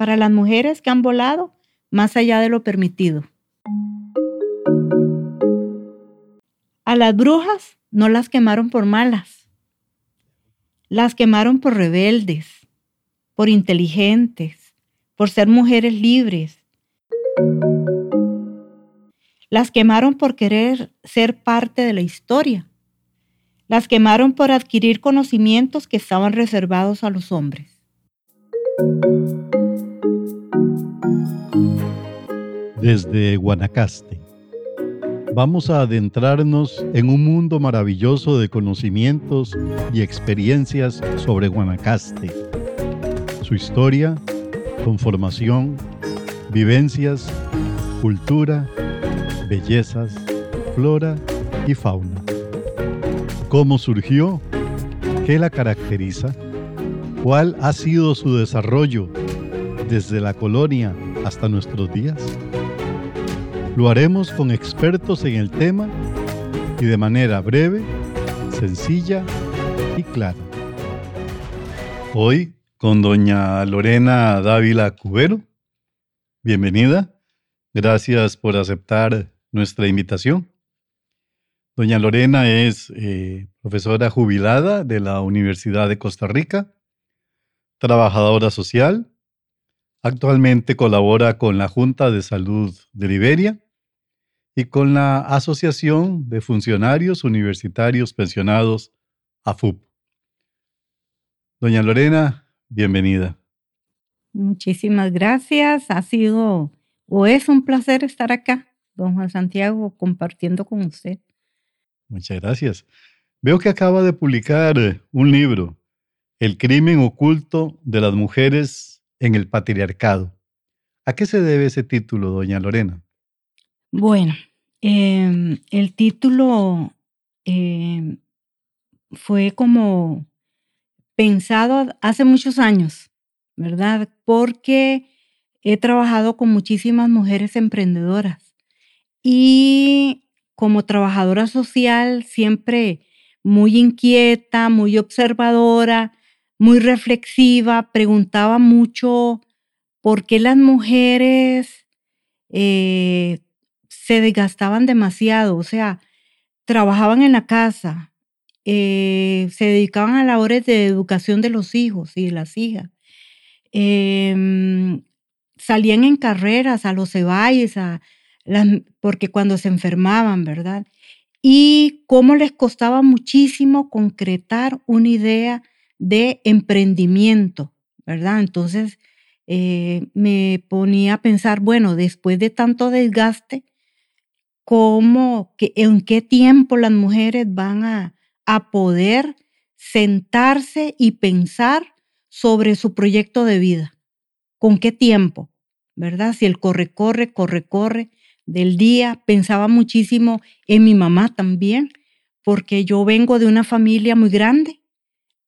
para las mujeres que han volado más allá de lo permitido. A las brujas no las quemaron por malas, las quemaron por rebeldes, por inteligentes, por ser mujeres libres. Las quemaron por querer ser parte de la historia. Las quemaron por adquirir conocimientos que estaban reservados a los hombres. Desde Guanacaste, vamos a adentrarnos en un mundo maravilloso de conocimientos y experiencias sobre Guanacaste, su historia, conformación, vivencias, cultura, bellezas, flora y fauna. ¿Cómo surgió? ¿Qué la caracteriza? ¿Cuál ha sido su desarrollo desde la colonia hasta nuestros días? Lo haremos con expertos en el tema y de manera breve, sencilla y clara. Hoy con doña Lorena Dávila Cubero. Bienvenida. Gracias por aceptar nuestra invitación. Doña Lorena es eh, profesora jubilada de la Universidad de Costa Rica, trabajadora social, actualmente colabora con la Junta de Salud de Liberia y con la Asociación de Funcionarios Universitarios Pensionados, AFUP. Doña Lorena, bienvenida. Muchísimas gracias. Ha sido o es un placer estar acá don Juan Santiago, compartiendo con usted. Muchas gracias. Veo que acaba de publicar un libro, El crimen oculto de las mujeres en el patriarcado. ¿A qué se debe ese título, doña Lorena? Bueno, em, el título em, fue como pensado hace muchos años, ¿verdad? Porque he trabajado con muchísimas mujeres emprendedoras y como trabajadora social siempre muy inquieta, muy observadora, muy reflexiva, preguntaba mucho por qué las mujeres eh, se desgastaban demasiado, o sea, trabajaban en la casa, eh, se dedicaban a labores de educación de los hijos y las hijas, em, salían en carreras a los ceballes, a, porque cuando se enfermaban, ¿verdad? Y cómo les costaba muchísimo concretar una idea de emprendimiento, ¿verdad? Entonces eh, me ponía a pensar, bueno, después de tanto desgaste, ¿cómo, que, en qué tiempo las mujeres van a, a poder sentarse y pensar sobre su proyecto de vida? ¿Con qué tiempo? ¿Verdad? Si el corre, corre, corre, corre, del día. Pensaba muchísimo en mi mamá también, porque yo vengo de una familia muy grande,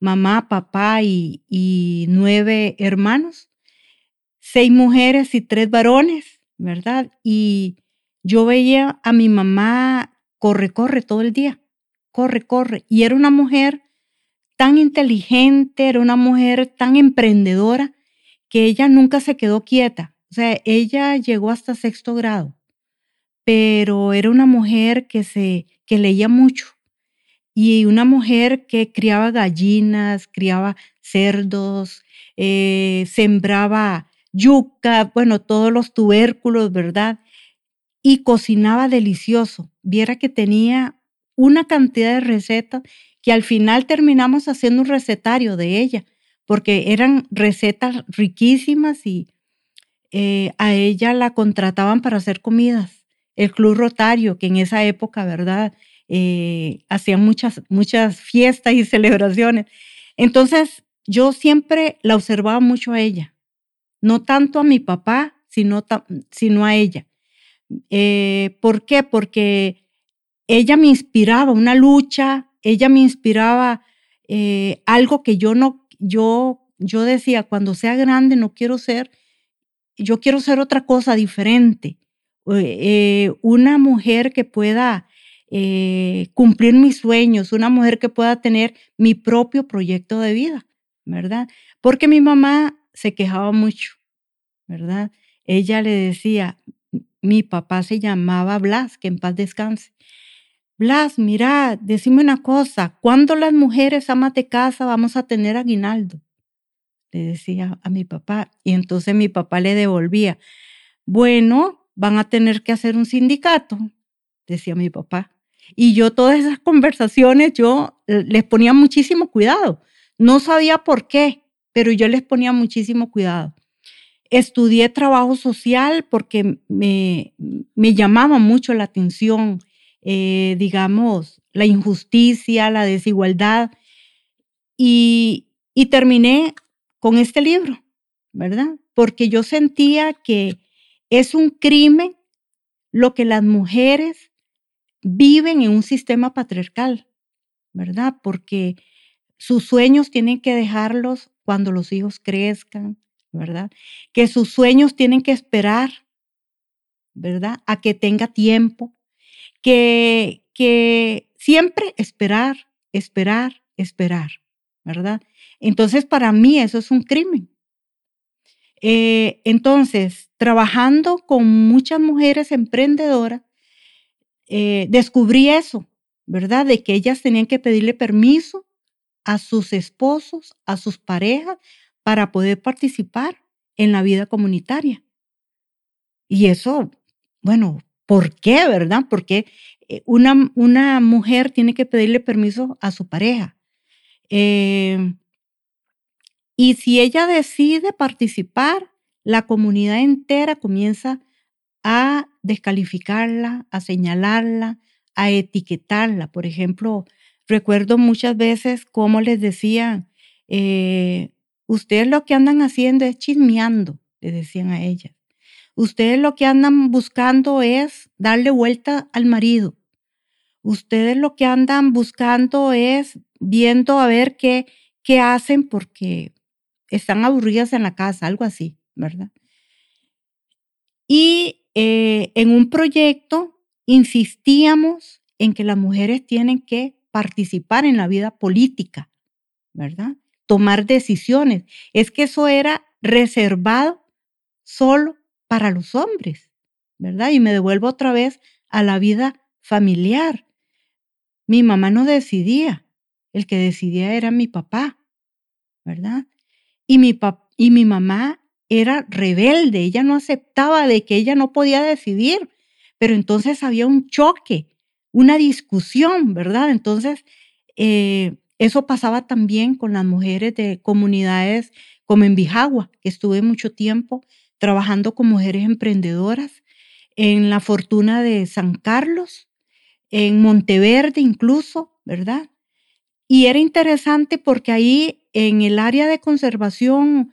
mamá, papá y, nueve hermanos, seis mujeres y tres varones, ¿verdad? Y yo veía a mi mamá corre, corre todo el día, corre, corre. Y era una mujer tan inteligente, era una mujer tan emprendedora que ella nunca se quedó quieta. O sea, ella llegó hasta sexto grado pero era una mujer que, se, que leía mucho y una mujer que criaba gallinas, criaba cerdos, eh, sembraba yuca, bueno, todos los tubérculos, ¿verdad? Y cocinaba delicioso. Viera que tenía una cantidad de recetas que al final terminamos haciendo un recetario de ella, porque eran recetas riquísimas y eh, a ella la contrataban para hacer comidas el Club Rotario, que en esa época, ¿verdad? Eh, hacían muchas, muchas fiestas y celebraciones. Entonces, yo siempre la observaba mucho a ella, no tanto a mi papá, sino, sino a ella. Eh, ¿Por qué? Porque ella me inspiraba una lucha, ella me inspiraba eh, algo que yo no, yo, yo decía, cuando sea grande no quiero ser, yo quiero ser otra cosa diferente. Eh, una mujer que pueda eh, cumplir mis sueños, una mujer que pueda tener mi propio proyecto de vida, ¿verdad? Porque mi mamá se quejaba mucho ¿verdad? Ella le decía, mi papá se llamaba Blas, que en paz descanse. Blas, mira, decime una cosa, ¿cuándo las mujeres amas de casa vamos a tener aguinaldo? Le decía a mi papá. Y entonces mi papá le devolvía, bueno, van a tener que hacer un sindicato, decía mi papá. Y yo todas esas conversaciones, yo eh, les ponía muchísimo cuidado. No sabía por qué, pero yo les ponía muchísimo cuidado. Estudié trabajo social porque me, me llamaba mucho la atención, eh, digamos, la injusticia, la desigualdad. Y, y terminé con este libro, ¿verdad? Porque yo sentía que es un crimen lo que las mujeres viven en un sistema patriarcal, ¿verdad? Porque sus sueños tienen que dejarlos cuando los hijos crezcan, ¿verdad? Que sus sueños tienen que esperar, ¿verdad? A que tenga tiempo, que, que siempre esperar, esperar, esperar, ¿verdad? Entonces, para mí eso es un crimen. Eh, entonces, trabajando con muchas mujeres emprendedoras, eh, descubrí eso, ¿verdad? De que ellas tenían que pedirle permiso a sus esposos, a sus parejas, para poder participar en la vida comunitaria. Y eso, bueno, ¿por qué, verdad? Porque eh, una, una mujer tiene que pedirle permiso a su pareja. Eh, y si ella decide participar, la comunidad entera comienza a descalificarla, a señalarla, a etiquetarla. Por ejemplo, recuerdo muchas veces cómo les decían, eh, ustedes lo que andan haciendo es chismeando, le decían a ella. Ustedes lo que andan buscando es darle vuelta al marido. Ustedes lo que andan buscando es viendo a ver qué, qué hacen porque están aburridas en la casa, algo así, ¿verdad? Y eh, en un proyecto insistíamos en que las mujeres tienen que participar en la vida política, ¿verdad? Tomar decisiones. Es que eso era reservado solo para los hombres, ¿verdad? Y me devuelvo otra vez a la vida familiar. Mi mamá no decidía, el que decidía era mi papá, ¿verdad? Y mi, y mi mamá era rebelde, ella no aceptaba de que ella no podía decidir, pero entonces había un choque, una discusión, ¿verdad? Entonces, eh, eso pasaba también con las mujeres de comunidades como en Bijagua, que estuve mucho tiempo trabajando con mujeres emprendedoras, en la Fortuna de San Carlos, en Monteverde incluso, ¿verdad? Y era interesante porque ahí en el área de conservación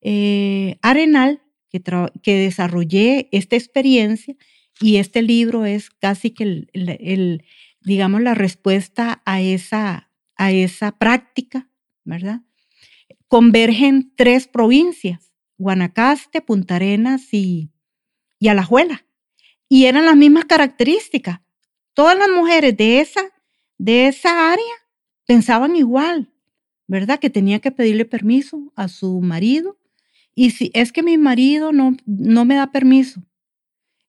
eh, Arenal, que, que, desarrollé esta experiencia y este libro es casi que el, digamos, la respuesta a esa, a esa práctica, ¿verdad? Convergen tres provincias, Guanacaste, Punta Arenas y, y Alajuela. Y eran las mismas características. Todas las mujeres de esa, de esa área pensaban igual, ¿verdad? Que tenía que pedirle permiso a su marido y si es que mi marido no, no me da permiso,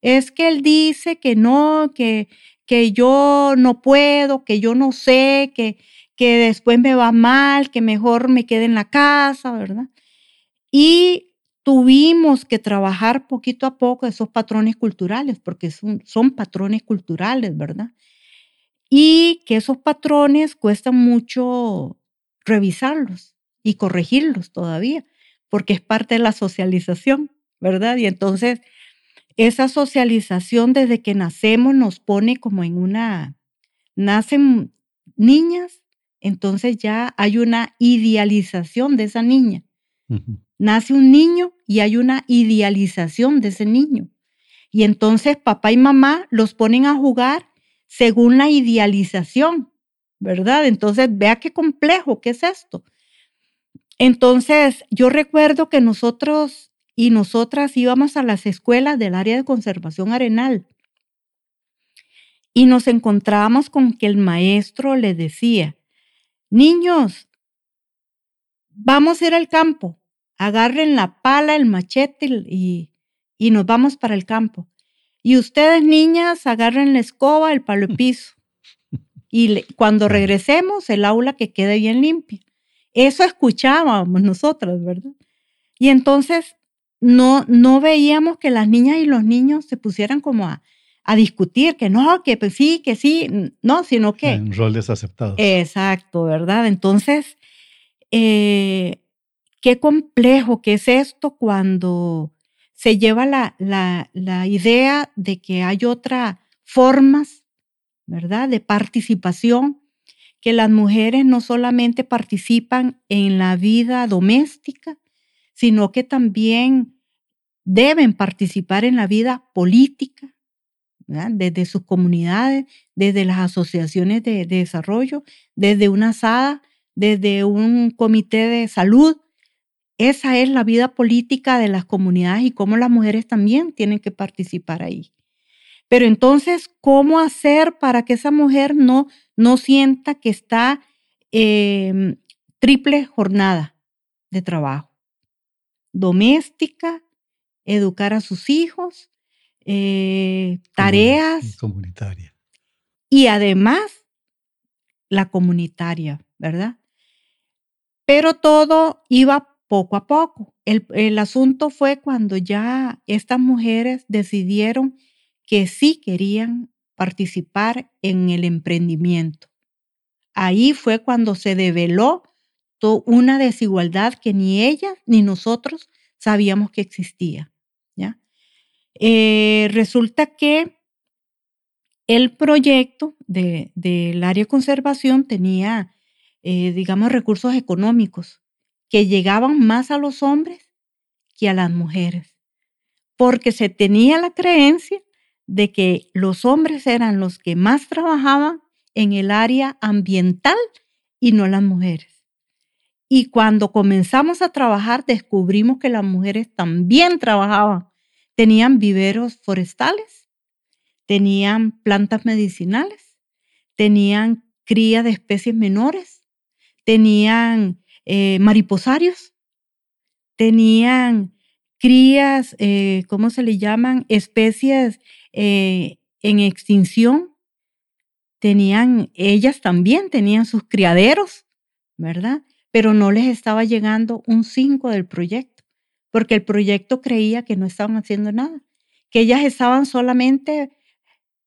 es que él dice que no, que, que yo no puedo, que yo no sé, que, que después me va mal, que mejor me quede en la casa, ¿verdad? Y tuvimos que trabajar poquito a poco esos patrones culturales, porque son, son patrones culturales, ¿verdad? Y que esos patrones cuestan mucho revisarlos y corregirlos todavía porque es parte de la socialización, ¿verdad? Y entonces, esa socialización desde que nacemos nos pone como en una, nacen niñas, entonces ya hay una idealización de esa niña. Nace un niño y hay una idealización de ese niño. Y entonces papá y mamá los ponen a jugar según la idealización, ¿verdad? Entonces, vea qué complejo, ¿qué es esto? Entonces, yo recuerdo que nosotros y nosotras íbamos a las escuelas del área de conservación arenal y nos encontrábamos con que el maestro le decía, niños, vamos a ir al campo agarren la pala, el machete y, y nos vamos para el campo. Y ustedes, niñas, agarren la escoba, el palo de piso. Y cuando regresemos, el aula que quede bien limpia. Eso escuchábamos nosotros, ¿verdad? Y entonces no, no veíamos que las niñas y los niños se pusieran como a, a discutir, que no, que pues sí, que sí, no, sino que... En roles aceptados. Exacto, ¿verdad? Entonces, eh, qué complejo que es esto cuando se lleva la, la, la idea de que hay otras formas, ¿verdad?, de participación, que las mujeres no solamente participan en la vida doméstica, sino que también deben participar en la vida política, desde sus comunidades, desde las asociaciones de, desarrollo, desde una SADA, desde un comité de salud. Esa es la vida política de las comunidades y cómo las mujeres también tienen que participar ahí. Pero entonces, ¿cómo hacer para que esa mujer no, no sienta que está em, triple jornada de trabajo? doméstica, educar a sus hijos, eh, tareas. Comunitaria. Y además, la comunitaria, ¿verdad? Pero todo iba poco a poco. El, el, asunto fue cuando ya estas mujeres decidieron que sí querían participar en el emprendimiento. Ahí fue cuando se develó una desigualdad que ni ella ni nosotros sabíamos que existía. ¿ya? Eh, resulta que el proyecto del área de conservación tenía, eh, digamos, recursos económicos que llegaban más a los hombres que a las mujeres, porque se tenía la creencia de que los hombres eran los que más trabajaban en el área ambiental y no las mujeres. Y cuando comenzamos a trabajar, descubrimos que las mujeres también trabajaban. Tenían viveros forestales, tenían plantas medicinales, tenían cría de especies menores, tenían eh, mariposarios, tenían crías, eh, ¿cómo se le llaman? Especies eh, en extinción. Tenían, ellas también tenían sus criaderos, ¿verdad? pero no les estaba llegando un 5 del proyecto, porque el proyecto creía que no estaban haciendo nada, que ellas estaban solamente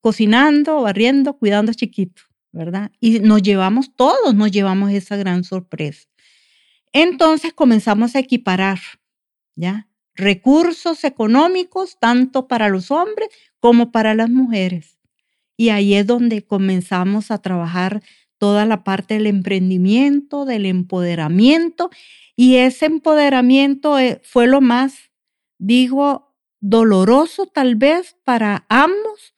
cocinando, barriendo, cuidando chiquitos, ¿verdad? Y nos llevamos todos, nos llevamos esa gran sorpresa. Entonces comenzamos a equiparar, ¿ya? Recursos económicos tanto para los hombres como para las mujeres. Y ahí es donde comenzamos a trabajar toda la parte del emprendimiento, del empoderamiento, y ese empoderamiento eh, fue lo más, digo, doloroso tal vez para ambos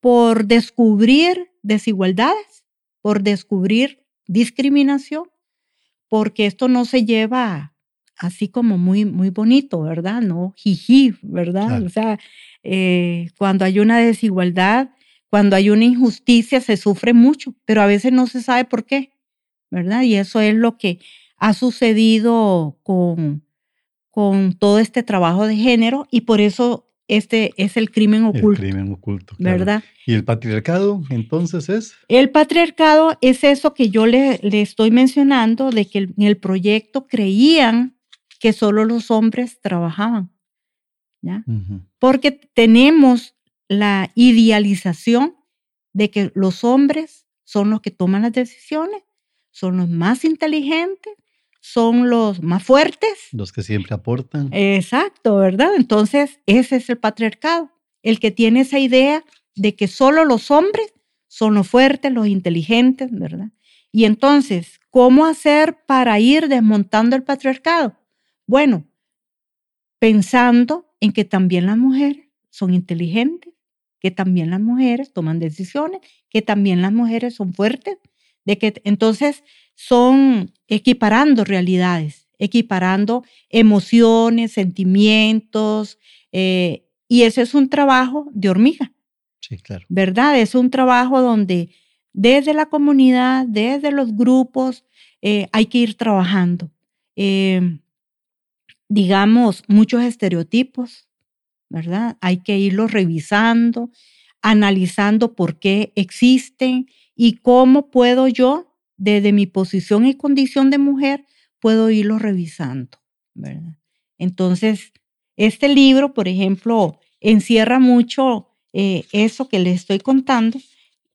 por descubrir desigualdades, por descubrir discriminación, porque esto no se lleva así como muy, muy bonito, ¿verdad? No, jiji, ¿verdad? O sea, eh, cuando hay una desigualdad, cuando hay una injusticia se sufre mucho, pero a veces no se sabe por qué, ¿verdad? Y eso es lo que ha sucedido con, con todo este trabajo de género y por eso este es el crimen oculto. El crimen oculto, ¿verdad? ¿Y el patriarcado entonces es? El patriarcado es eso que yo le, le estoy mencionando, de que en el proyecto creían que solo los hombres trabajaban, ¿ya? Porque tenemos la idealización de que los hombres son los que toman las decisiones, son los más inteligentes, son los más fuertes. Los que siempre aportan. Exacto, ¿verdad? Entonces, ese es el patriarcado, el que tiene esa idea de que solo los hombres son los fuertes, los inteligentes, ¿verdad? Y entonces, ¿cómo hacer para ir desmontando el patriarcado? Bueno, pensando en que también las mujeres son inteligentes, que también las mujeres toman decisiones, que también las mujeres son fuertes, de que entonces son equiparando realidades, equiparando emociones, sentimientos, eh, y ese es un trabajo de hormiga. Sí, claro. ¿Verdad? Es un trabajo donde desde la comunidad, desde los grupos, eh, hay que ir trabajando. Eh, digamos, muchos estereotipos, ¿verdad? Hay que irlos revisando, analizando por qué existen y cómo puedo yo, desde mi posición y condición de mujer, puedo irlos revisando, ¿verdad? Entonces, este libro, por ejemplo, encierra mucho eh, eso que les estoy contando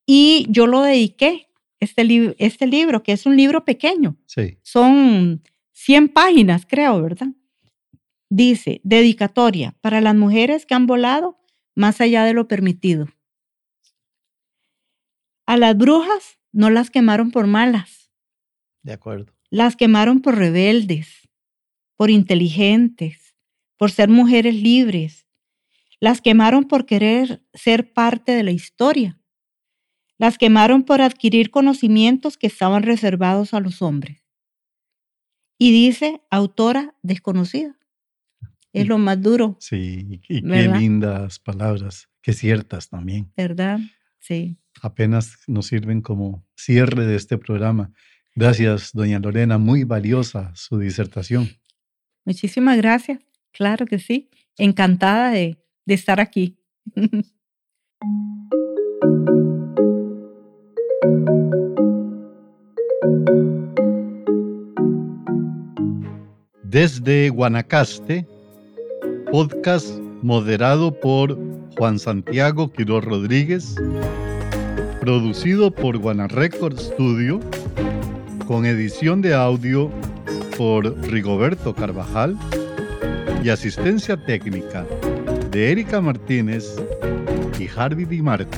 y yo lo dediqué, este, este libro, que es un libro pequeño. Sí. Son 100 páginas, creo, ¿verdad? Dice, dedicatoria para las mujeres que han volado más allá de lo permitido. A las brujas no las quemaron por malas. De acuerdo. Las quemaron por rebeldes, por inteligentes, por ser mujeres libres. Las quemaron por querer ser parte de la historia. Las quemaron por adquirir conocimientos que estaban reservados a los hombres. Y dice autora desconocida. Es lo más duro. Sí, y qué lindas palabras, qué ciertas también. ¿Verdad? Sí. Apenas nos sirven como cierre de este programa. Gracias, doña Lorena, muy valiosa su disertación. Muchísimas gracias. Claro que sí. Encantada de, de estar aquí. Desde Guanacaste, podcast moderado por Juan Santiago Quiroz Rodríguez, producido por Guana Record Studio, con edición de audio por Rigoberto Carvajal y asistencia técnica de Erika Martínez y Harvey Di Marco.